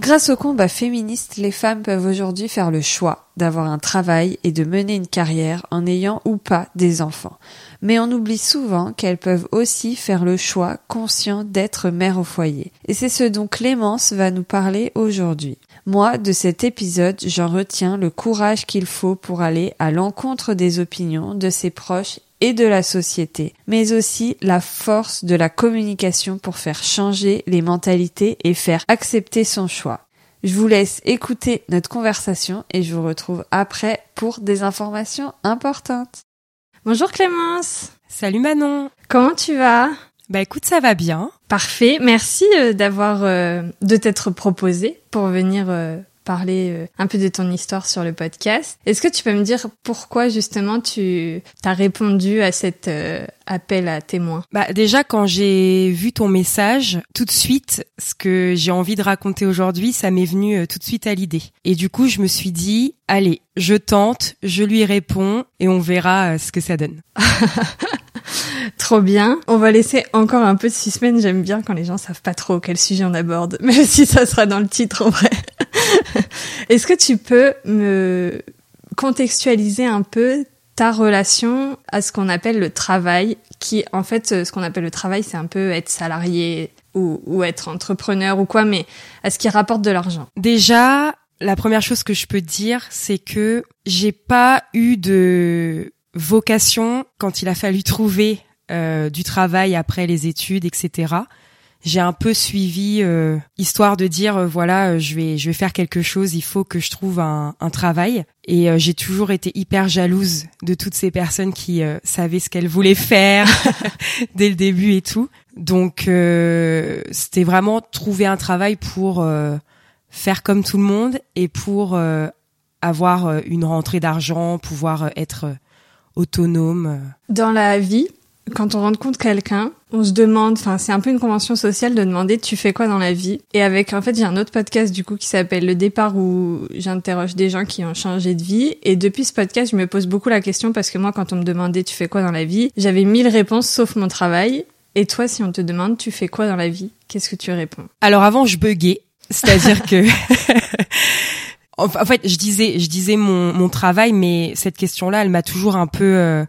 Grâce au combat féministe, les femmes peuvent aujourd'hui faire le choix d'avoir un travail et de mener une carrière en ayant ou pas des enfants. Mais on oublie souvent qu'elles peuvent aussi faire le choix conscient d'être mère au foyer. Et c'est ce dont Clémence va nous parler aujourd'hui. Moi, de cet épisode, j'en retiens le courage qu'il faut pour aller à l'encontre des opinions de ses proches et de la société, mais aussi la force de la communication pour faire changer les mentalités et faire accepter son choix. Je vous laisse écouter notre conversation et je vous retrouve après pour des informations importantes. Bonjour Clémence. Salut Manon. Comment tu vas? Bah écoute, ça va bien. Parfait. Merci euh, d'avoir euh, de t'être proposé pour venir euh, parler euh, un peu de ton histoire sur le podcast. Est-ce que tu peux me dire pourquoi justement tu as répondu à cet euh, appel à témoins? Bah déjà quand j'ai vu ton message, tout de suite ce que j'ai envie de raconter aujourd'hui, ça m'est venu euh, tout de suite à l'idée. Et du coup, je me suis dit allez, je tente, je lui réponds et on verra ce que ça donne. Trop bien. On va laisser encore un peu de suspense. J'aime bien quand les gens savent pas trop quel sujet on aborde, même si ça sera dans le titre en vrai. Est-ce que tu peux me contextualiser un peu ta relation à ce qu'on appelle le travail, qui en fait, ce qu'on appelle le travail, c'est un peu être salarié ou, ou être entrepreneur ou quoi, mais à ce qui rapporte de l'argent? Déjà, la première chose que je peux dire, c'est que j'ai pas eu de vocation quand il a fallu trouver euh, du travail après les études, etc j'ai un peu suivi euh, histoire de dire euh, voilà euh, je vais je vais faire quelque chose il faut que je trouve un, un travail. Et j'ai toujours été hyper jalouse de toutes ces personnes qui savaient ce qu'elles voulaient faire dès le début et tout. Donc c'était vraiment trouver un travail pour faire comme tout le monde et pour avoir une rentrée d'argent pouvoir être autonome dans la vie quand on rencontre quelqu'un, on se demande, enfin c'est un peu une convention sociale de demander tu fais quoi dans la vie? Et avec en fait j'ai un autre podcast du coup qui s'appelle Le départ où j'interroge des gens qui ont changé de vie. Et depuis ce podcast je me pose beaucoup la question parce que moi quand on me demandait tu fais quoi dans la vie, j'avais mille réponses sauf mon travail. Et toi si on te demande tu fais quoi dans la vie, qu'est-ce que tu réponds? Alors avant je buguais, c'est-à-dire que en fait je disais je disais mon, mon travail mais cette question là elle m'a toujours un peu euh,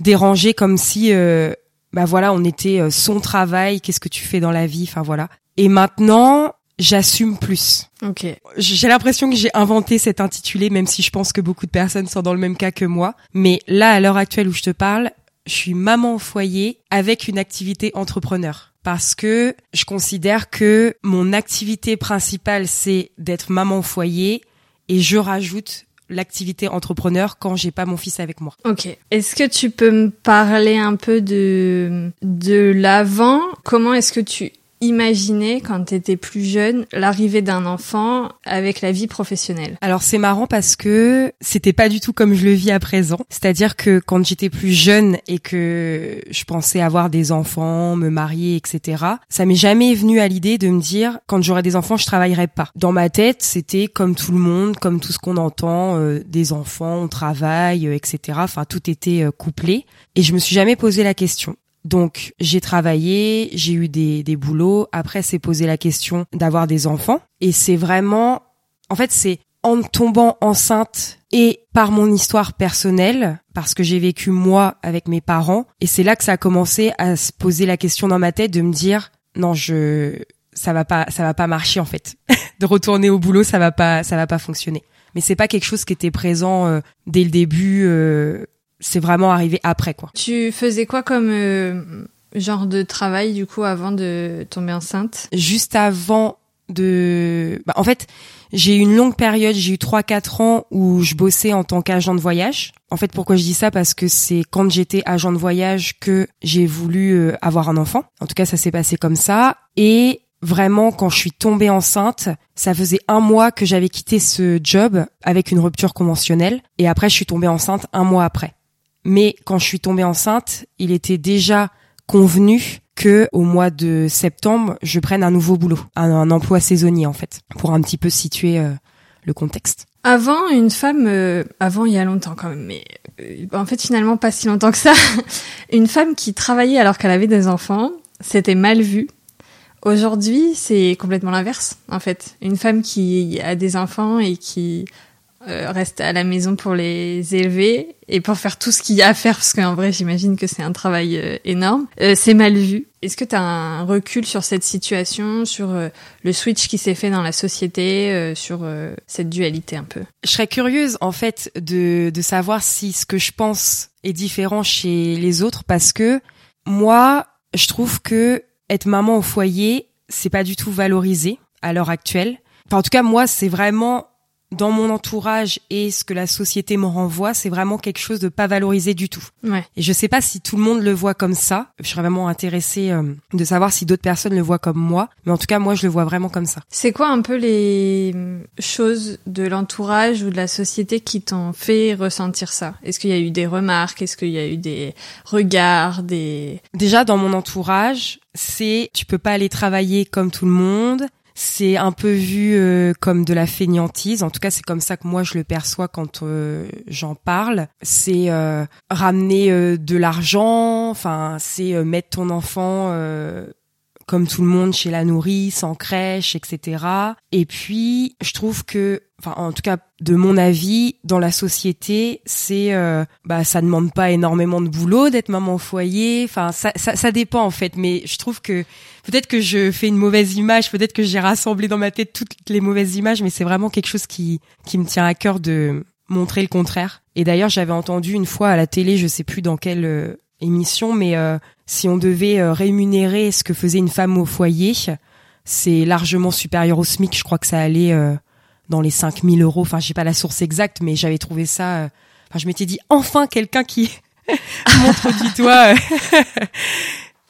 dérangé comme si euh, bah voilà on était euh, son travail qu'est-ce que tu fais dans la vie enfin voilà. Et maintenant j'assume plus. Ok. J'ai l'impression que j'ai inventé cet intitulé même si je pense que beaucoup de personnes sont dans le même cas que moi. Mais là à l'heure actuelle où je te parle je suis maman au foyer avec une activité entrepreneur. Parce que je considère que mon activité principale c'est d'être maman au foyer et je rajoute l'activité entrepreneur quand j'ai pas mon fils avec moi. Ok. Est-ce que tu peux me parler un peu de de l'avant? Comment est-ce que tu imaginer quand tu étais plus jeune l'arrivée d'un enfant avec la vie professionnelle Alors c'est marrant parce que c'était pas du tout comme je le vis à présent. C'est-à-dire que quand j'étais plus jeune et que je pensais avoir des enfants, me marier, etc. Ça m'est jamais venu à l'idée de me dire quand j'aurai des enfants je travaillerai pas. Dans ma tête c'était comme tout le monde, comme tout ce qu'on entend, euh, des enfants, on travaille, euh, etc. Enfin tout était euh, couplé et je me suis jamais posé la question. Donc j'ai travaillé, j'ai eu des, des boulots. Après, c'est poser la question d'avoir des enfants. Et c'est vraiment, en fait, c'est en tombant enceinte et par mon histoire personnelle, parce que j'ai vécu moi avec mes parents, et c'est là que ça a commencé à se poser la question dans ma tête de me dire non, je ça va pas ça va pas marcher en fait. de retourner au boulot, ça va pas ça va pas fonctionner. Mais c'est pas quelque chose qui était présent euh, dès le début. Euh, c'est vraiment arrivé après quoi. Tu faisais quoi comme euh, genre de travail du coup avant de tomber enceinte? Juste avant de... Bah, en fait, j'ai eu une longue période, j'ai eu 3-4 ans où je bossais en tant qu'agent de voyage. En fait, pourquoi je dis ça? Parce que c'est quand j'étais agent de voyage que j'ai voulu euh, avoir un enfant. En tout cas, ça s'est passé comme ça. Et vraiment, quand je suis tombée enceinte, ça faisait un mois que j'avais quitté ce job avec une rupture conventionnelle. Et après, je suis tombée enceinte un mois après. Mais quand je suis tombée enceinte, il était déjà convenu que au mois de septembre, je prenne un nouveau boulot, un, emploi saisonnier en fait, pour un petit peu situer euh, le contexte. Avant, une femme, euh, avant il y a longtemps quand même, mais euh, en fait finalement pas si longtemps que ça, une femme qui travaillait alors qu'elle avait des enfants, c'était mal vu. Aujourd'hui, c'est complètement l'inverse en fait. Une femme qui a des enfants et qui euh, reste à la maison pour les élever et pour faire tout ce qu'il y a à faire parce qu'en vrai j'imagine que c'est un travail euh, énorme. Euh, c'est mal vu. Est-ce que tu as un recul sur cette situation sur le switch qui s'est fait dans la société sur cette dualité un peu? Je serais curieuse en fait de de savoir si ce que je pense est différent chez les autres parce que moi je trouve que être maman au foyer c'est pas du tout valorisé à l'heure actuelle. Enfin, en tout cas moi c'est vraiment dans mon entourage et ce que la société me renvoie, c'est vraiment quelque chose de pas valorisé du tout. Ouais. Et je sais pas si tout le monde le voit comme ça. Je serais vraiment intéressée euh, de savoir si d'autres personnes le voient comme moi. Mais en tout cas, moi, je le vois vraiment comme ça. C'est quoi un peu les choses de l'entourage ou de la société qui t'ont fait ressentir ça? Est-ce qu'il y a eu des remarques? Est-ce qu'il y a eu des regards des... Déjà, dans mon entourage, c'est tu peux pas aller travailler comme tout le monde c'est un peu vu euh, comme de la fainéantise. En tout cas, c'est comme ça que moi je le perçois quand euh, j'en parle. C'est euh, ramener de l'argent, enfin, c'est mettre ton enfant comme tout le monde chez la nourrice, en crèche, etc. Et puis, je trouve que, enfin, en tout cas, de mon avis, dans la société, c'est, euh, bah, ça demande pas énormément de boulot d'être maman au foyer. Enfin, ça, ça, ça, dépend en fait. Mais je trouve que peut-être que je fais une mauvaise image, peut-être que j'ai rassemblé dans ma tête toutes les mauvaises images, mais c'est vraiment quelque chose qui, qui me tient à cœur de montrer le contraire. Et d'ailleurs, j'avais entendu une fois à la télé, je sais plus dans quelle euh, émission, mais euh, si on devait euh, rémunérer ce que faisait une femme au foyer, c'est largement supérieur au SMIC. Je crois que ça allait euh, dans les 5000 euros. Enfin, j'ai pas la source exacte, mais j'avais trouvé ça. Enfin, je m'étais dit enfin quelqu'un qui montre du doigt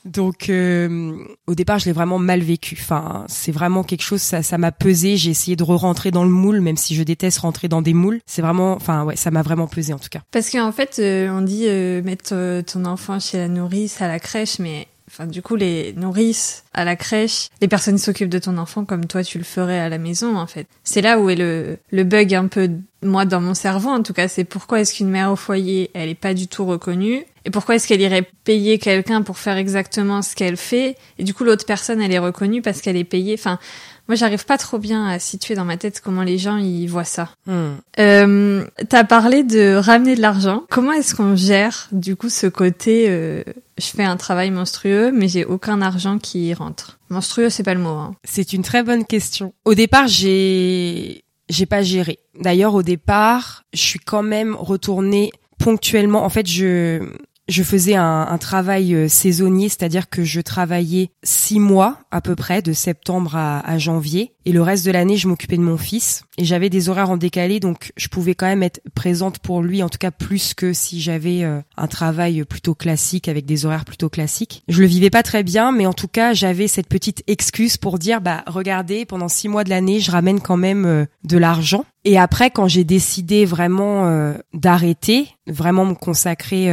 donc euh, au départ, je l'ai vraiment mal vécu. Enfin, c'est vraiment quelque chose ça ça m'a pesé, j'ai essayé de re-rentrer dans le moule même si je déteste rentrer dans des moules. C'est vraiment enfin ouais, ça m'a vraiment pesé en tout cas. Parce qu'en fait, euh, on dit euh, mettre ton enfant chez la nourrice à la crèche mais enfin du coup les nourrices à la crèche, les personnes s'occupent de ton enfant comme toi tu le ferais à la maison en fait. C'est là où est le le bug un peu moi dans mon cerveau en tout cas, c'est pourquoi est-ce qu'une mère au foyer, elle est pas du tout reconnue? Et pourquoi est-ce qu'elle irait payer quelqu'un pour faire exactement ce qu'elle fait? Et du coup, l'autre personne, elle est reconnue parce qu'elle est payée. Enfin, moi, j'arrive pas trop bien à situer dans ma tête comment les gens y voient ça. Hmm. Euh, T'as parlé de ramener de l'argent. Comment est-ce qu'on gère du coup ce côté euh, je fais un travail monstrueux, mais j'ai aucun argent qui rentre? Monstrueux, c'est pas le mot. Hein. C'est une très bonne question. Au départ, j'ai j'ai pas géré. D'ailleurs, au départ, je suis quand même retournée ponctuellement. En fait, je je faisais un, un travail euh, saisonnier, c'est-à-dire que je travaillais six mois à peu près, de septembre à, à janvier, et le reste de l'année, je m'occupais de mon fils. Et j'avais des horaires en décalé, donc je pouvais quand même être présente pour lui, en tout cas plus que si j'avais euh, un travail plutôt classique avec des horaires plutôt classiques. Je le vivais pas très bien, mais en tout cas, j'avais cette petite excuse pour dire, bah regardez, pendant six mois de l'année, je ramène quand même euh, de l'argent. Et après, quand j'ai décidé vraiment euh, d'arrêter, vraiment me consacrer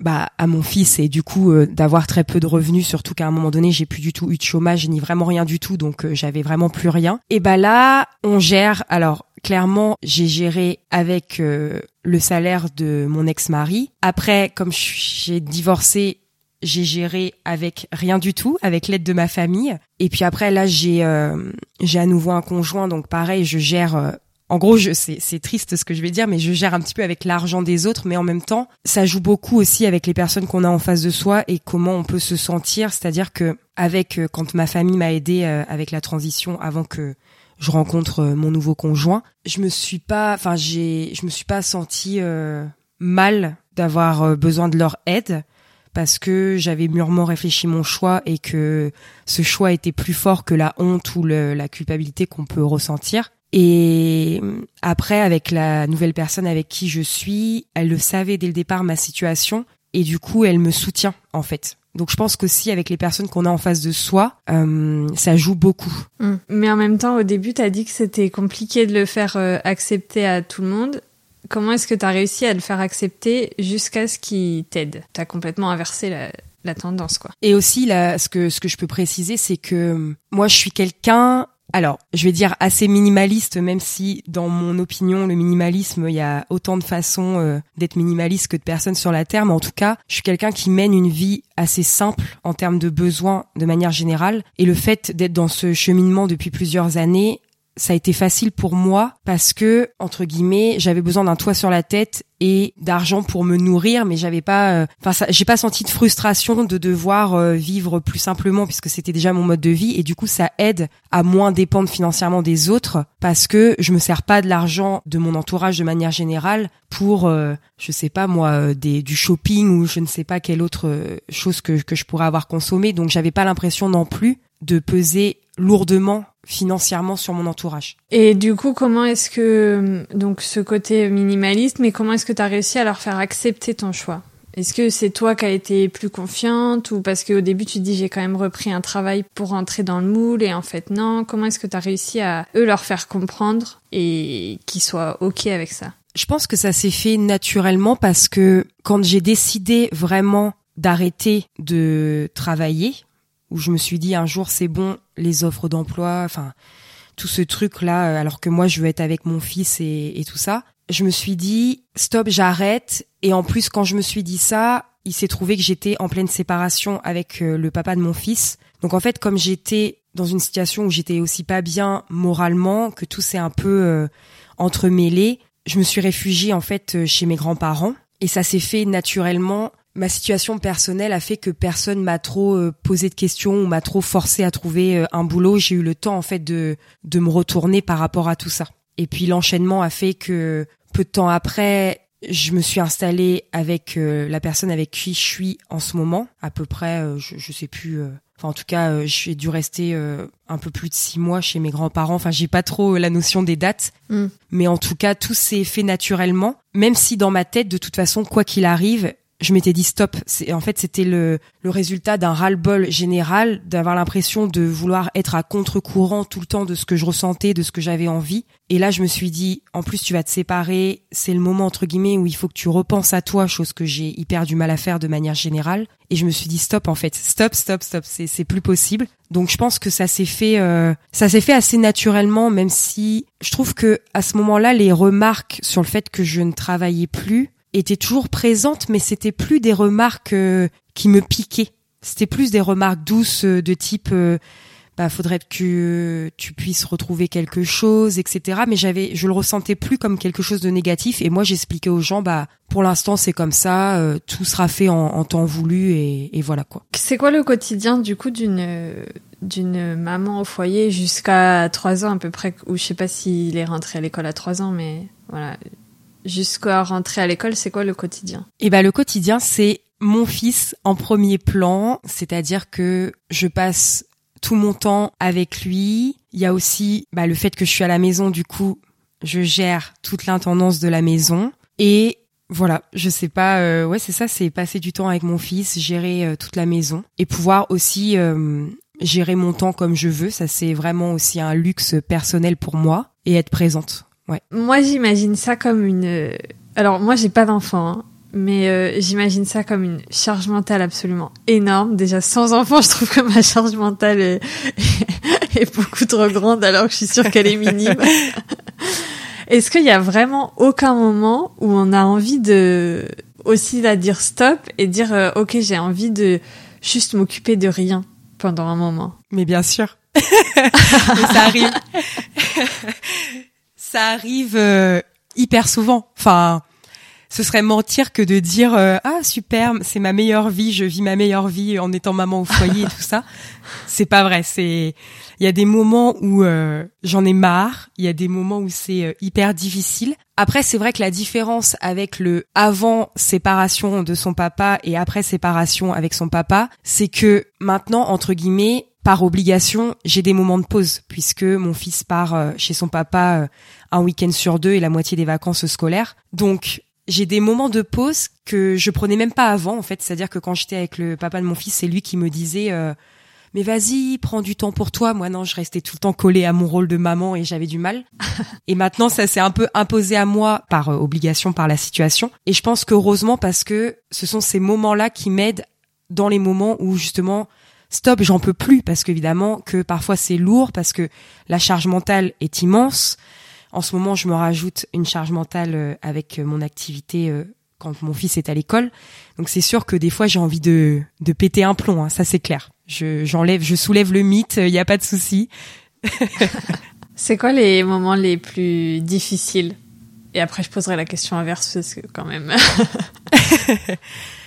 bah, à mon fils et du coup d'avoir très peu de revenus, surtout qu'à un moment donné, j'ai plus du tout eu de chômage ni vraiment rien du tout, donc j'avais vraiment plus rien et bah là, on gère. Alors clairement, j'ai géré avec euh, le salaire de mon ex-mari. Après, comme j'ai divorcé, j'ai géré avec rien du tout, avec l'aide de ma famille. Et puis après, là, j'ai euh, j'ai à nouveau un conjoint, donc pareil, je gère euh, en gros, c'est triste ce que je vais dire, mais je gère un petit peu avec l'argent des autres, mais en même temps, ça joue beaucoup aussi avec les personnes qu'on a en face de soi et comment on peut se sentir. C'est-à-dire que avec euh, quand ma famille m'a aidé euh, avec la transition avant que je rencontre euh, mon nouveau conjoint, je me suis pas, enfin j'ai, je me suis pas senti mal d'avoir besoin de leur aide parce que j'avais mûrement réfléchi mon choix et que ce choix était plus fort que la honte ou la culpabilité qu'on peut ressentir. Et après, avec la nouvelle personne avec qui je suis, elle le savait dès le départ ma situation et du coup, elle me soutient en fait. Donc je pense qu'aussi avec les personnes qu'on a en face de soi, euh, ça joue beaucoup. Mm. Mais en même temps, au début, tu as dit que c'était compliqué de le faire euh, accepter à tout le monde. Comment est-ce que tu as réussi à le faire accepter jusqu'à ce qu'il t'aide? Tu as complètement inversé la, la, tendance, quoi. Et aussi, là, ce que, ce que je peux préciser, c'est que moi, je suis quelqu'un alors, je vais dire assez minimaliste, même si dans mon opinion, le minimalisme, il y a autant de façons euh, d'être minimaliste que de personnes sur la Terre. Mais en tout cas, je suis quelqu'un qui mène une vie assez simple en termes de besoins de manière générale. Et le fait d'être dans ce cheminement depuis plusieurs années, ça a été facile pour moi parce que entre guillemets j'avais besoin d'un toit sur la tête et d'argent pour me nourrir mais j'avais pas euh, enfin j'ai pas senti de frustration de devoir euh, vivre plus simplement puisque c'était déjà mon mode de vie et du coup ça aide à moins dépendre financièrement des autres parce que je me sers pas de l'argent de mon entourage de manière générale pour euh, je sais pas moi des du shopping ou je ne sais pas quelle autre chose que que je pourrais avoir consommé donc j'avais pas l'impression non plus de peser lourdement financièrement sur mon entourage. Et du coup, comment est-ce que donc ce côté minimaliste, mais comment est-ce que tu as réussi à leur faire accepter ton choix? Est-ce que c'est toi qui as été plus confiante ou parce qu'au début tu dis j'ai quand même repris un travail pour rentrer dans le moule et en fait non, comment est-ce que tu as réussi à eux leur faire comprendre et qu'ils soient OK avec ça? Je pense que ça s'est fait naturellement parce que quand j'ai décidé vraiment d'arrêter de travailler, où je me suis dit un jour c'est bon, les offres d'emploi, enfin tout ce truc là, euh, alors que moi je veux être avec mon fils et, tout ça. Je me suis dit stop, j'arrête. Et en plus quand je me suis dit ça, il s'est trouvé que j'étais en pleine séparation avec euh, le papa de mon fils. Donc en fait comme j'étais dans une situation où j'étais aussi pas bien moralement, que tout s'est un peu euh, entremêlé, je me suis réfugiée en fait chez mes grands-parents. Et ça s'est fait naturellement ma situation personnelle a fait que personne m'a trop euh, posé de questions ou m'a trop forcé à trouver euh, un boulot. J'ai eu le temps en fait de de me retourner par rapport à tout ça. Et puis l'enchaînement a fait que peu de temps après, je me suis installée avec euh, la personne avec qui je suis en ce moment, à peu près, je, je sais plus. Enfin, en tout cas, j'ai dû rester un peu plus de six mois chez mes grands-parents. Enfin, j'ai pas trop la notion des dates, mm. mais en tout cas, tout s'est fait naturellement. Même si dans ma tête, de toute façon, quoi qu'il arrive, je m'étais dit stop. En fait c'était le, le résultat d'un ras-le-bol général, d'avoir l'impression de vouloir être à contre-courant tout le temps de ce que je ressentais, de ce que j'avais envie. Et là je me suis dit en plus tu vas te séparer, c'est le moment entre guillemets où il faut que tu repenses à toi, chose que j'ai hyper du mal à faire de manière générale. Et je me suis dit stop en fait, stop, stop, stop, c'est c'est plus possible. Donc je pense que ça s'est fait euh, ça s'est fait assez naturellement, même si je trouve que à ce moment-là les remarques sur le fait que je ne travaillais plus était toujours présente, mais c'était plus des remarques euh, qui me piquaient. C'était plus des remarques douces euh, de type euh, bah faudrait que tu puisses retrouver quelque chose, etc. Mais j'avais, je le ressentais plus comme quelque chose de négatif. Et moi, j'expliquais aux gens, bah pour l'instant c'est comme ça, tout sera fait en, temps voulu et, et voilà quoi. C'est quoi le quotidien du coup d'une d'une maman au foyer jusqu'à trois ans à peu près, ou je sais pas s'il est rentré à l'école à trois ans, mais voilà jusqu'à rentrer à l'école, c'est quoi le quotidien? Eh ben le quotidien, c'est mon fils en premier plan, c'est-à-dire que je passe tout mon temps avec lui. Il y a aussi bah, le fait que je suis à la maison, du coup, je gère toute l'intendance de la maison. Et voilà, je sais pas, euh, ouais, c'est ça, c'est passer du temps avec mon fils, gérer euh, toute la maison et pouvoir aussi euh, gérer mon temps comme je veux. Ça, c'est vraiment aussi un luxe personnel pour moi et être présente. Moi, j'imagine ça comme une. Alors, moi, j'ai pas d'enfant, hein, mais euh, j'imagine ça comme une charge mentale absolument énorme. Déjà, sans enfant, je trouve que ma charge mentale est, est beaucoup trop grande, alors que je suis sûre qu'elle est minime. Est-ce qu'il y a vraiment aucun moment où on a envie de aussi la dire stop et dire euh, ok, j'ai envie de juste m'occuper de rien pendant un moment? Mais bien sûr. ça arrive ça arrive euh, hyper souvent. Enfin, ce serait mentir que de dire euh, ah super c'est ma meilleure vie je vis ma meilleure vie en étant maman au foyer et tout ça c'est pas vrai c'est il y a des moments où euh, j'en ai marre il y a des moments où c'est euh, hyper difficile après c'est vrai que la différence avec le avant séparation de son papa et après séparation avec son papa c'est que maintenant entre guillemets par obligation, j'ai des moments de pause puisque mon fils part chez son papa un week-end sur deux et la moitié des vacances scolaires. Donc j'ai des moments de pause que je prenais même pas avant en fait. C'est à dire que quand j'étais avec le papa de mon fils c'est lui qui me disait euh, mais vas-y prends du temps pour toi moi non je restais tout le temps collée à mon rôle de maman et j'avais du mal. Et maintenant ça s'est un peu imposé à moi par euh, obligation par la situation. Et je pense qu'heureusement parce que ce sont ces moments là qui m'aident dans les moments où justement stop j'en peux plus parce qu'évidemment que parfois c'est lourd parce que la charge mentale est immense en ce moment, je me rajoute une charge mentale euh, avec euh, mon activité euh, quand mon fils est à l'école. Donc c'est sûr que des fois j'ai envie de, de péter un plomb, hein, ça c'est clair. Je j'enlève, je soulève le mythe, il n'y a pas de souci. c'est quoi les moments les plus difficiles? Et après je poserai la question inverse parce que quand même.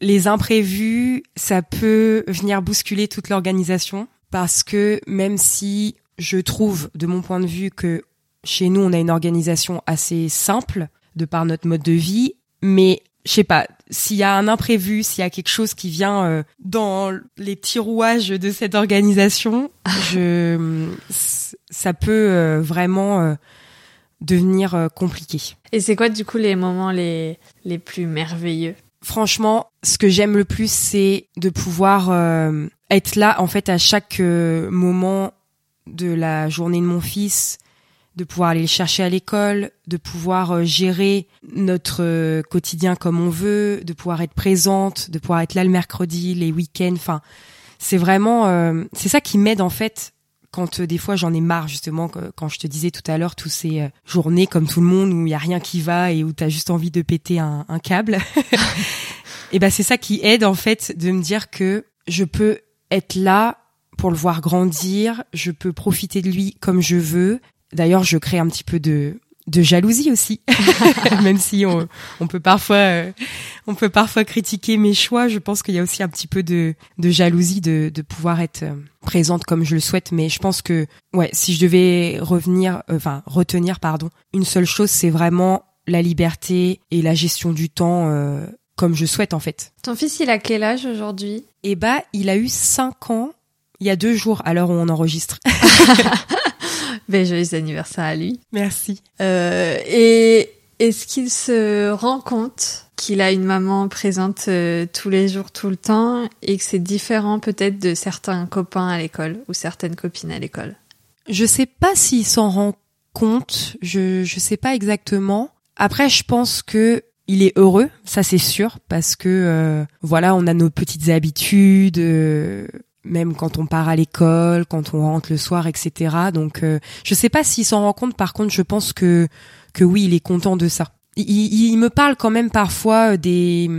les imprévus, ça peut venir bousculer toute l'organisation parce que même si je trouve de mon point de vue que chez nous, on a une organisation assez simple de par notre mode de vie, mais je sais pas, s'il y a un imprévu, s'il y a quelque chose qui vient euh, dans les petits rouages de cette organisation, je ça peut euh, vraiment euh, devenir compliqué. Et c'est quoi du coup les moments les les plus merveilleux Franchement, ce que j'aime le plus c'est de pouvoir être là en fait à chaque moment de la journée de mon fils, de pouvoir aller le chercher à l'école, de pouvoir euh, gérer notre euh, quotidien comme on veut, de pouvoir être présente, de pouvoir être là le mercredi, les week-ends. Enfin, c'est vraiment, euh, c'est ça qui m'aide en fait quand des fois j'en ai marre justement quand je te disais tout à l'heure tous ces journées comme tout le monde où il y a rien qui va et où tu as juste envie de péter un, un câble. et ben c'est ça qui aide en fait de me dire que je peux être là pour le voir grandir, je peux profiter de lui comme je veux, D'ailleurs, je crée un petit peu de de jalousie aussi, même si on, on peut parfois euh, on peut parfois critiquer mes choix. Je pense qu'il y a aussi un petit peu de, de jalousie de, de pouvoir être euh, présente comme je le souhaite. Mais je pense que ouais, si je devais revenir, euh, enfin retenir pardon, une seule chose, c'est vraiment la liberté et la gestion du temps comme je souhaite en fait. Ton fils, il a quel âge aujourd'hui? Eh bah, il a eu 5 ans il y a deux jours à l'heure où on enregistre. Ben, joyeux anniversaire à lui. Merci. Euh, et est-ce qu'il se rend compte qu'il a une maman présente euh, tous les jours, tout le temps, et que c'est différent peut-être de certains copains à l'école ou certaines copines à l'école? Je sais pas s'il s'en rend compte. Je je sais pas exactement. Après, je pense que il est heureux, ça c'est sûr, parce que euh, voilà, on a nos petites habitudes. Euh, même quand on part à l'école, quand on rentre le soir, etc. Donc, euh, je sais pas s'il s'en rend compte. Par contre, je pense que que oui, il est content de ça. Il, il, me parle quand même parfois des,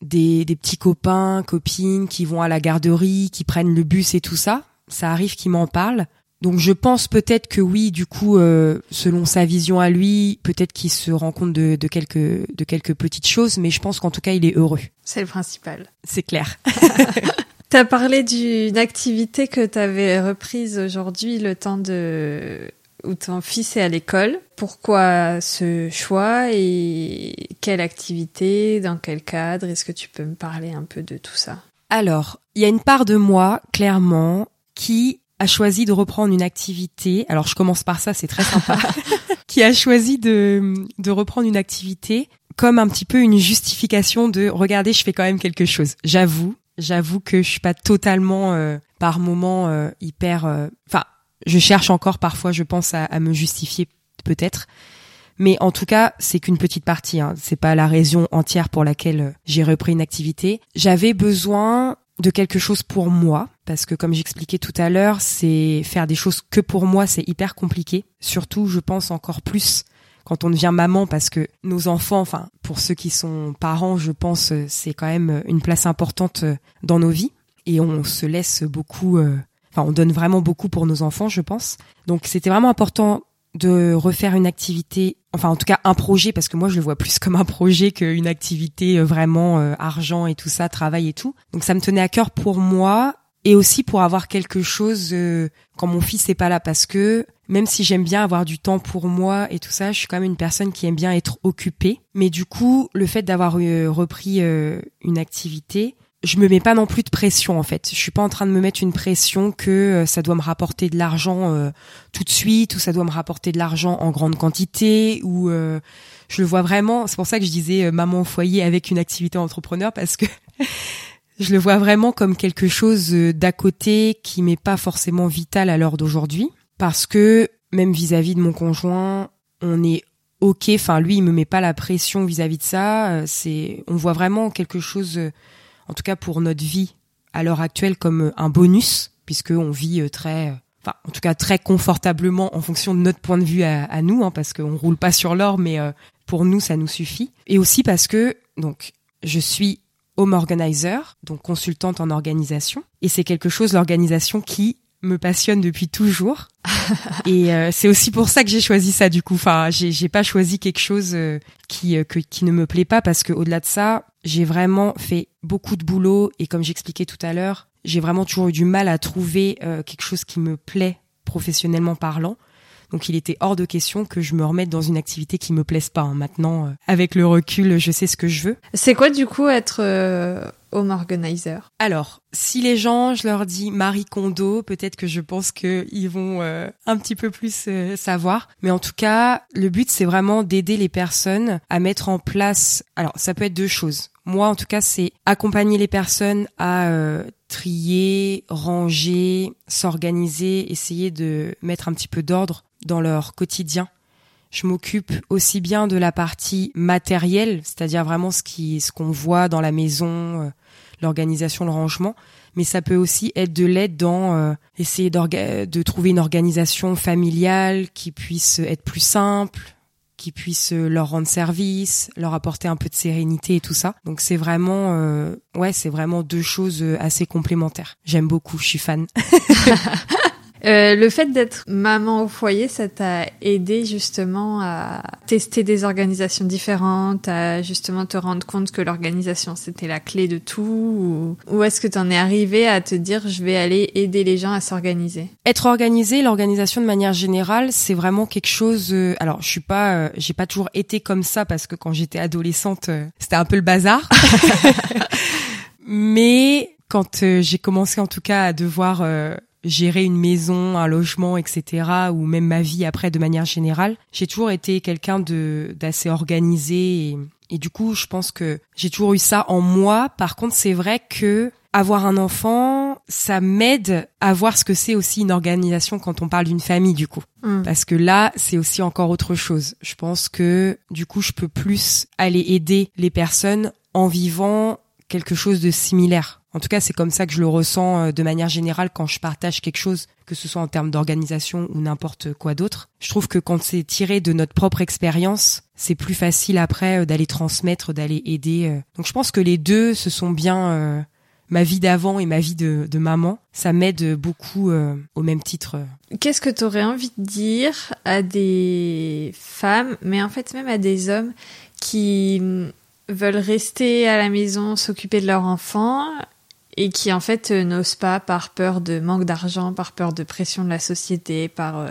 des, des petits copains, copines qui vont à la garderie, qui prennent le bus et tout ça. Ça arrive qu'il m'en parle. Donc je pense peut-être que oui, du coup, euh, selon sa vision à lui, peut-être qu'il se rend compte de, de, quelques de quelques petites choses, mais je pense qu'en tout cas, il est heureux. C'est le principal. C'est clair. Tu as parlé d'une activité que tu avais reprise aujourd'hui, le temps de où ton fils est à l'école. Pourquoi ce choix et quelle activité, dans quel cadre? Est-ce que tu peux me parler un peu de tout ça? Alors, il y a une part de moi, clairement, qui a choisi de reprendre une activité. Alors, je commence par ça, c'est très sympa. qui a choisi de, de reprendre une activité comme un petit peu une justification de regarder, je fais quand même quelque chose. J'avoue, J'avoue que je suis pas totalement euh, par moment euh, hyper. Euh, enfin, je cherche encore parfois, je pense à, me justifier peut-être. Mais en tout cas, c'est qu'une petite partie. Hein. C'est pas la raison entière pour laquelle j'ai repris une activité. J'avais besoin de quelque chose pour moi parce que comme j'expliquais tout à l'heure, c'est faire des choses que pour moi, c'est hyper compliqué. Surtout, je pense encore plus quand on devient maman parce que nos enfants, enfin pour ceux qui sont parents, je pense euh, c'est quand même une place importante euh, dans nos vies et on se laisse beaucoup, euh, enfin on donne vraiment beaucoup pour nos enfants, je pense. Donc c'était vraiment important de refaire une activité, enfin en tout cas un projet, parce que moi je le vois plus comme un projet qu'une activité euh, vraiment euh, argent et tout ça, travail et tout. Donc ça me tenait à cœur pour moi et aussi pour avoir quelque chose euh, quand mon fils n'est pas là, parce que même si j'aime bien avoir du temps pour moi et tout ça, je suis quand même une personne qui aime bien être occupée. Mais du coup, le fait d'avoir repris une activité, je me mets pas non plus de pression en fait. Je suis pas en train de me mettre une pression que euh, ça doit me rapporter de l'argent euh, tout de suite ou ça doit me rapporter de l'argent en grande quantité ou euh, je le vois vraiment. C'est pour ça que je disais maman au foyer avec une activité entrepreneur parce que je le vois vraiment comme quelque chose d'à côté qui m'est pas forcément vital à l'heure d'aujourd'hui parce que même vis-à-vis de mon conjoint, on est ok. Enfin lui, il me met pas la pression vis-à-vis -vis de ça. C'est, on voit vraiment quelque chose en tout cas pour notre vie à l'heure actuelle comme euh, un bonus puisque on vit euh, très euh, enfin en tout cas très confortablement en fonction de notre point de vue à, nous hein, parce qu'on roule pas sur l'or mais pour nous ça nous suffit et aussi parce que donc je suis home organizer donc consultante en organisation et c'est quelque chose l'organisation qui me passionne depuis toujours. et euh, c'est aussi pour ça que j'ai choisi ça du coup. Enfin, j'ai, pas choisi quelque chose euh, qui euh, qui ne me plaît pas parce que au-delà de ça, j'ai vraiment fait beaucoup de boulot et comme j'expliquais tout à l'heure, j'ai vraiment toujours eu du mal à trouver quelque chose qui me plaît professionnellement parlant. Donc il était hors de question que je me remette dans une activité qui me plaise pas. Hein. Maintenant, avec le recul, je sais ce que je veux. C'est quoi du coup être home organizer? Alors, si les gens, je leur dis Marie Kondo, peut-être que je pense qu'ils vont euh, un petit peu plus euh, savoir. Mais en tout cas, le but, c'est vraiment d'aider les personnes à mettre en place. Alors, ça peut être deux choses. Moi, en tout cas, c'est accompagner les personnes à euh, trier, ranger, s'organiser, essayer de mettre un petit peu d'ordre dans leur quotidien je m'occupe aussi bien de la partie matérielle, c'est-à-dire vraiment ce qui, ce qu'on voit dans la maison, l'organisation, le rangement, mais ça peut aussi être de l'aide dans euh, essayer de trouver une organisation familiale qui puisse être plus simple, qui puisse euh, leur rendre service, leur apporter un peu de sérénité et tout ça. Donc c'est vraiment, euh, ouais, c'est vraiment deux choses assez complémentaires. J'aime beaucoup, je suis fan. Euh, le fait d'être maman au foyer, ça t'a aidé justement à tester des organisations différentes, à justement te rendre compte que l'organisation c'était la clé de tout ou, est-ce que tu en es arrivé à te dire je vais aller aider les gens à s'organiser? Être organisé, l'organisation de manière générale, c'est vraiment quelque chose euh, alors, je suis pas euh, j'ai pas toujours été comme ça parce que quand j'étais adolescente, c'était un peu le bazar. Mais quand j'ai commencé en tout cas à devoir gérer une maison, un logement, etc., ou même ma vie après de manière générale. J'ai toujours été quelqu'un de d'assez organisé et, et, du coup, je pense que j'ai toujours eu ça en moi. Par contre, c'est vrai que avoir un enfant, ça m'aide à voir ce que c'est aussi une organisation quand on parle d'une famille, du coup. Mm. Parce que là, c'est aussi encore autre chose. Je pense que, du coup, je peux plus aller aider les personnes en vivant quelque chose de similaire. En tout cas, c'est comme ça que je le ressens euh, de manière générale quand je partage quelque chose, que ce soit en termes d'organisation ou n'importe quoi d'autre. Je trouve que quand c'est tiré de notre propre expérience, c'est plus facile après euh, d'aller transmettre, d'aller aider. Euh. Donc je pense que les deux, ce sont bien ma vie d'avant et ma vie de, maman. Ça m'aide beaucoup au même titre. Qu'est-ce que tu aurais envie de dire à des femmes, mais en fait même à des hommes qui veulent rester à la maison, s'occuper de leur enfant et qui en fait euh, n'osent pas par peur de manque d'argent, par peur de pression de la société, par euh,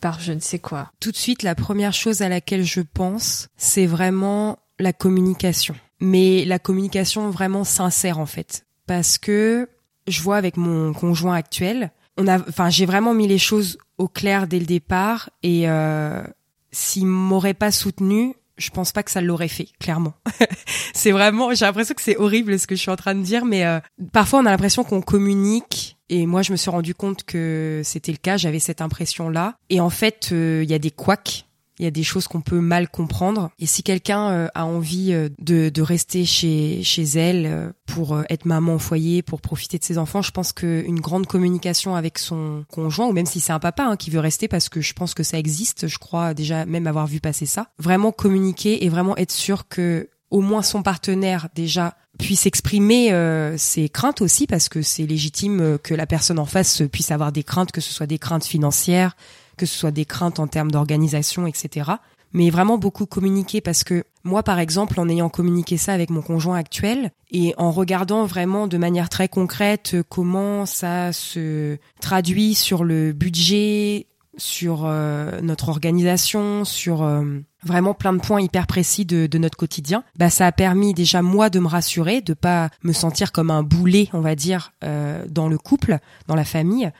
par je ne sais quoi. Tout de suite, la première chose à laquelle je pense, c'est vraiment la communication. Mais la communication vraiment sincère en fait, parce que je vois avec mon conjoint actuel, on a, enfin, j'ai vraiment mis les choses au clair dès le départ et euh, s'il m'aurait pas soutenu, je pense pas que ça l'aurait fait, clairement. c'est vraiment, j'ai l'impression que c'est horrible ce que je suis en train de dire, mais euh, parfois on a l'impression qu'on communique. Et moi, je me suis rendu compte que c'était le cas. J'avais cette impression-là. Et en fait, euh, il y a des couacs il y a des choses qu'on peut mal comprendre. Et si quelqu'un euh, a envie euh, de, de, rester chez, chez elle euh, pour être maman au foyer, pour profiter de ses enfants, je pense qu'une grande communication avec son conjoint, ou même si c'est un papa hein, qui veut rester, parce que je pense que ça existe, je crois déjà même avoir vu passer ça, vraiment communiquer et vraiment être sûr que au moins son partenaire déjà puisse exprimer ses craintes aussi parce que c'est légitime que la personne en face puisse avoir des craintes que ce soit des craintes financières que ce soit des craintes en termes d'organisation, etc. Mais vraiment beaucoup communiquer parce que moi, par exemple, en ayant communiqué ça avec mon conjoint actuel et en regardant vraiment de manière très concrète comment ça se traduit sur le budget, sur euh, notre organisation, sur euh, vraiment plein de points hyper précis de, notre quotidien, bah ça a permis déjà moi de me rassurer, de pas me sentir comme un boulet, on va dire, euh, dans le couple, dans la famille.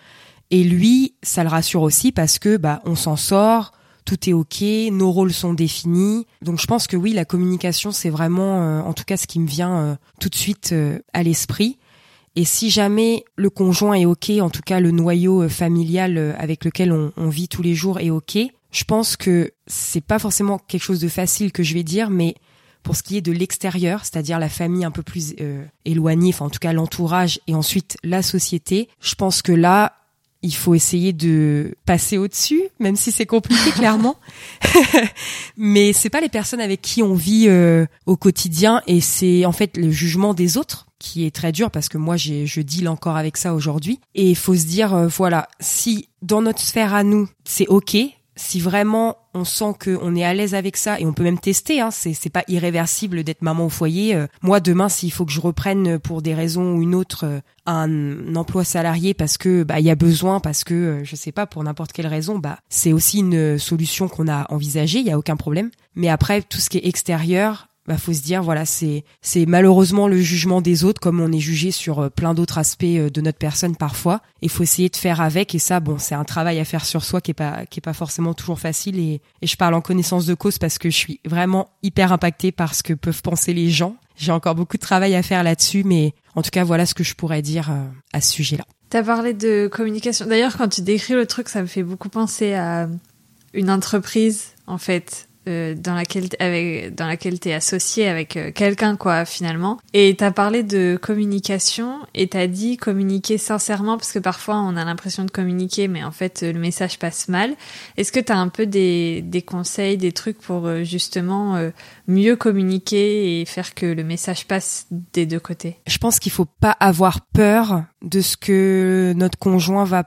Et lui, ça le rassure aussi parce que bah on s'en sort, tout est ok, nos rôles sont définis. Donc je pense que oui, la communication c'est vraiment, en tout cas, ce qui me vient tout de suite à l'esprit. Et si jamais le conjoint est ok, en tout cas le noyau euh, familial euh, avec lequel on, vit tous les jours est ok, je pense que c'est pas forcément quelque chose de facile que je vais dire, mais pour ce qui est de l'extérieur, c'est-à-dire la famille un peu plus euh, éloignée, enfin en tout cas l'entourage et ensuite la société, je pense que là, il faut essayer de passer au-dessus, même si c'est compliqué clairement. Mais c'est pas les personnes avec qui on vit au quotidien et c'est en fait le jugement des autres qui est très dur parce que moi j'ai je deal encore avec ça aujourd'hui et il faut se dire euh, voilà si dans notre sphère à nous c'est ok si vraiment on sent qu'on est à l'aise avec ça et on peut même tester hein, c'est pas irréversible d'être maman au foyer. Euh, moi demain s'il faut que je reprenne pour des raisons ou une autre euh, un emploi salarié parce que bah il y a besoin parce que je sais pas pour n'importe quelle raison bah c'est aussi une solution qu'on a envisagée il y a aucun problème. Mais après tout ce qui est extérieur bah faut se dire voilà c'est c'est malheureusement le jugement des autres comme on est jugé sur euh, plein d'autres aspects euh, de notre personne parfois. Il faut essayer de faire avec. Et ça bon c'est un travail à faire sur soi qui est pas qui est pas forcément toujours facile. Et, et je parle en connaissance de cause parce que je suis vraiment hyper impactée par ce que peuvent penser les gens. J'ai encore beaucoup de travail à faire là-dessus mais en tout cas voilà ce que je pourrais dire euh, à ce sujet-là. T'as parlé de communication. D'ailleurs, quand tu décris le truc, ça me fait beaucoup penser à une entreprise, en fait, euh, dans laquelle avec dans laquelle t'es associé avec euh, quelqu'un quoi finalement. Et t'as parlé de communication et t'as dit communiquer sincèrement parce que parfois on a l'impression de communiquer mais en fait le message passe mal. Est-ce que t'as un peu des des conseils des trucs pour euh, justement mieux communiquer et faire que le message passe des deux côtés? Je pense qu'il faut pas avoir peur de ce que notre conjoint va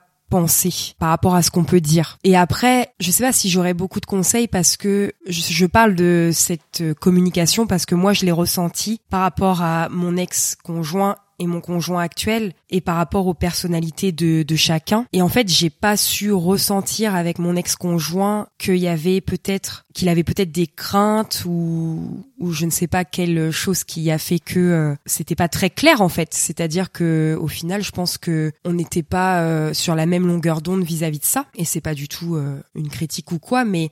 par rapport à ce qu'on peut dire. Et après, je sais pas si j'aurais beaucoup de conseils parce que je, parle de cette communication parce que moi je l'ai ressenti par rapport à mon ex-conjoint et mon conjoint actuel et par rapport aux personnalités de, de chacun. Et en fait, j'ai pas su ressentir avec mon ex-conjoint qu'il y avait peut-être qu'il avait peut-être des craintes ou ou je ne sais pas quelle chose qui a fait que euh, c'était pas très clair en fait. C'est-à-dire que au final, je pense que on n'était pas euh, sur la même longueur d'onde vis-à-vis de ça. Et c'est pas du tout euh, une critique ou quoi, mais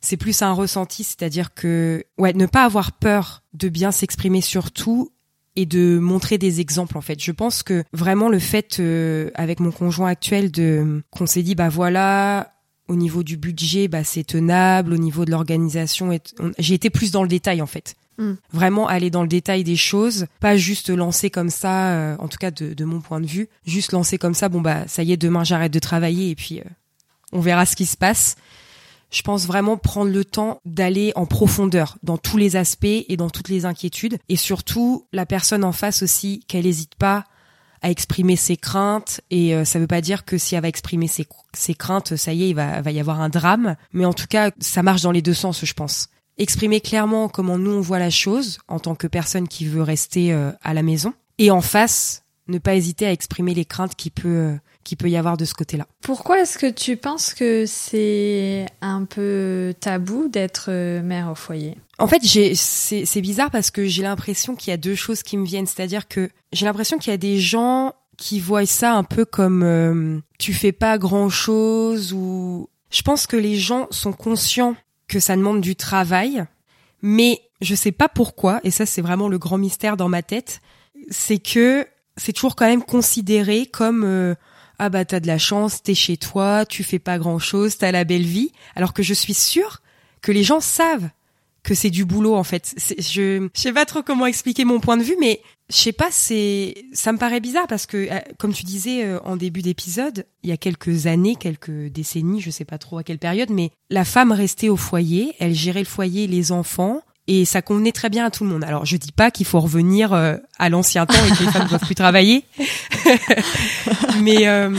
c'est plus un ressenti, c'est-à-dire que ouais, ne pas avoir peur de bien s'exprimer sur tout et de montrer des exemples en fait. Je pense que vraiment le fait euh, avec mon conjoint actuel de qu'on s'est dit bah voilà au niveau du budget bah c'est tenable, au niveau de l'organisation j'ai été plus dans le détail en fait. Mm. Vraiment aller dans le détail des choses, pas juste lancer comme ça, euh, en tout cas de, de, mon point de vue, juste lancer comme ça, bon bah ça y est, demain j'arrête de travailler et puis euh, on verra ce qui se passe je pense vraiment prendre le temps d'aller en profondeur dans tous les aspects et dans toutes les inquiétudes. Et surtout, la personne en face aussi, qu'elle n'hésite pas à exprimer ses craintes. Et euh, ça veut pas dire que si elle va exprimer ses, craintes, ça y est, il va, va y avoir un drame. Mais en tout cas, ça marche dans les deux sens, je pense. Exprimer clairement comment nous on voit la chose en tant que personne qui veut rester euh, à la maison. Et en face, ne pas hésiter à exprimer les craintes qui peut euh, qui peut y avoir de ce côté-là. Pourquoi est-ce que tu penses que c'est un peu tabou d'être euh, mère au foyer? En fait, j'ai c'est c'est bizarre parce que j'ai l'impression qu'il y a deux choses qui me viennent, c'est-à-dire que j'ai l'impression qu'il y a des gens qui voient ça un peu comme euh, tu fais pas grand-chose ou je pense que les gens sont conscients que ça demande du travail, mais je sais pas pourquoi et ça c'est vraiment le grand mystère dans ma tête, c'est que c'est toujours quand même considéré comme euh, ah bah t'as de la chance, t'es chez toi, tu fais pas grand chose, t'as la belle vie, alors que je suis sûre que les gens savent que c'est du boulot en fait. Je je sais pas trop comment expliquer mon point de vue, mais je sais pas, c'est ça me paraît bizarre parce que euh, comme tu disais euh, en début d'épisode, il y a quelques années, quelques décennies, je sais pas trop à quelle période, mais la femme restait au foyer, elle gérait le foyer, les enfants, et ça convenait très bien à tout le monde. Alors je dis pas qu'il faut revenir euh, à l'ancien temps et que les femmes ne doivent plus travailler, mais euh,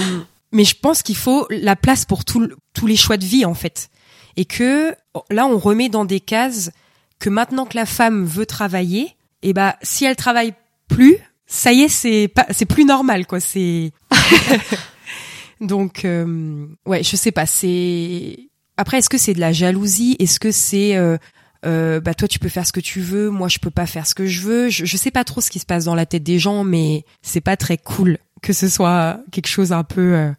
mais je pense qu'il faut la place pour tout, tous les choix de vie en fait, et que là on remet dans des cases que maintenant que la femme veut travailler, et eh bah si elle travaille plus, ça y est, c'est pas, c'est plus normal quoi. C'est donc euh, ouais, je sais pas. C'est après, est-ce que c'est de la jalousie? Est-ce que c'est euh, bah toi tu peux faire ce que tu veux, moi je peux pas faire ce que je veux. Je, je sais pas trop ce qui se passe dans la tête des gens, mais c'est pas très cool que ce soit quelque chose un peu euh,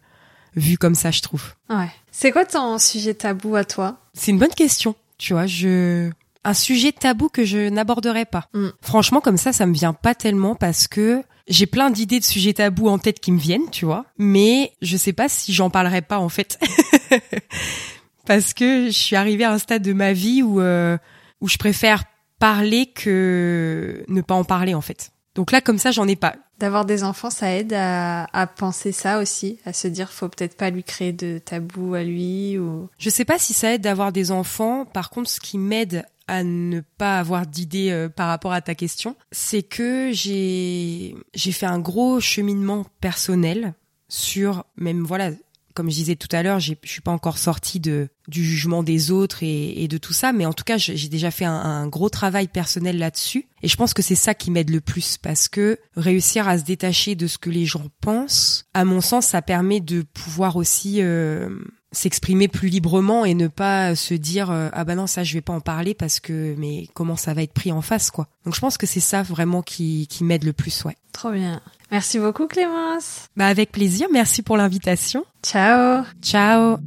vu comme ça, je trouve. Ouais. C'est quoi ton sujet tabou à toi? C'est une bonne question. Tu vois, je un sujet tabou que je n'aborderai pas. Mm. Franchement, comme ça, ça me vient pas tellement parce que j'ai plein d'idées de sujets tabous en tête qui me viennent, tu vois. Mais je sais pas si j'en parlerai pas en fait. parce que je suis arrivée à un stade de ma vie où euh, où je préfère parler que ne pas en parler en fait. Donc là, comme ça, j'en ai pas. D'avoir des enfants, ça aide à, à, penser ça aussi, à se dire faut peut-être pas lui créer de tabou à lui ou. Je sais pas si ça aide d'avoir des enfants. Par contre, ce qui m'aide à ne pas avoir d'idées euh, par rapport à ta question, c'est que j'ai j'ai fait un gros cheminement personnel sur même voilà comme je disais tout à l'heure, je suis pas encore sortie de du jugement des autres et, et de tout ça, mais en tout cas, j'ai déjà fait un, un, gros travail personnel là-dessus. Et je pense que c'est ça qui m'aide le plus parce que réussir à se détacher de ce que les gens pensent, à mon sens, ça permet de pouvoir aussi euh, s'exprimer plus librement et ne pas se dire euh, ah bah non ça je vais pas en parler parce que mais comment ça va être pris en face quoi? Donc je pense que c'est ça vraiment qui qui m'aide le plus ouais. Trop bien. Merci beaucoup Clémence. Bah avec plaisir, merci pour l'invitation. Ciao. Ciao.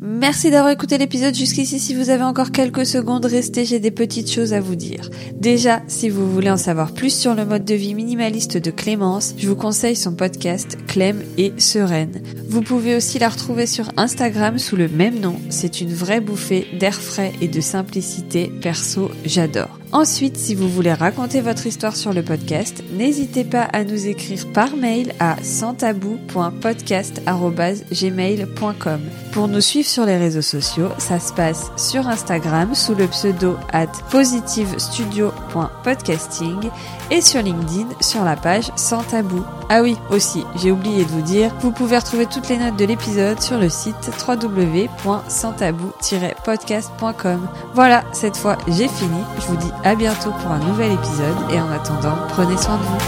Merci d'avoir écouté l'épisode jusqu'ici. Si vous avez encore quelques secondes, restez, j'ai des petites choses à vous dire. Déjà, si vous voulez en savoir plus sur le mode de vie minimaliste de Clémence, je vous conseille son podcast Clem et Sereine. Vous pouvez aussi la retrouver sur Instagram sous le même nom. C'est une vraie bouffée d'air frais et de simplicité. Perso, j'adore. Ensuite, si vous voulez raconter votre histoire sur le podcast, n'hésitez pas à nous écrire par mail à santabou.podcast.gmail.com. Pour nous sur les réseaux sociaux, ça se passe sur Instagram sous le pseudo at positivestudio.podcasting et sur LinkedIn sur la page Sans Tabou. Ah oui, aussi, j'ai oublié de vous dire, vous pouvez retrouver toutes les notes de l'épisode sur le site www.santabou-podcast.com. Voilà, cette fois j'ai fini. Je vous dis à bientôt pour un nouvel épisode et en attendant, prenez soin de vous.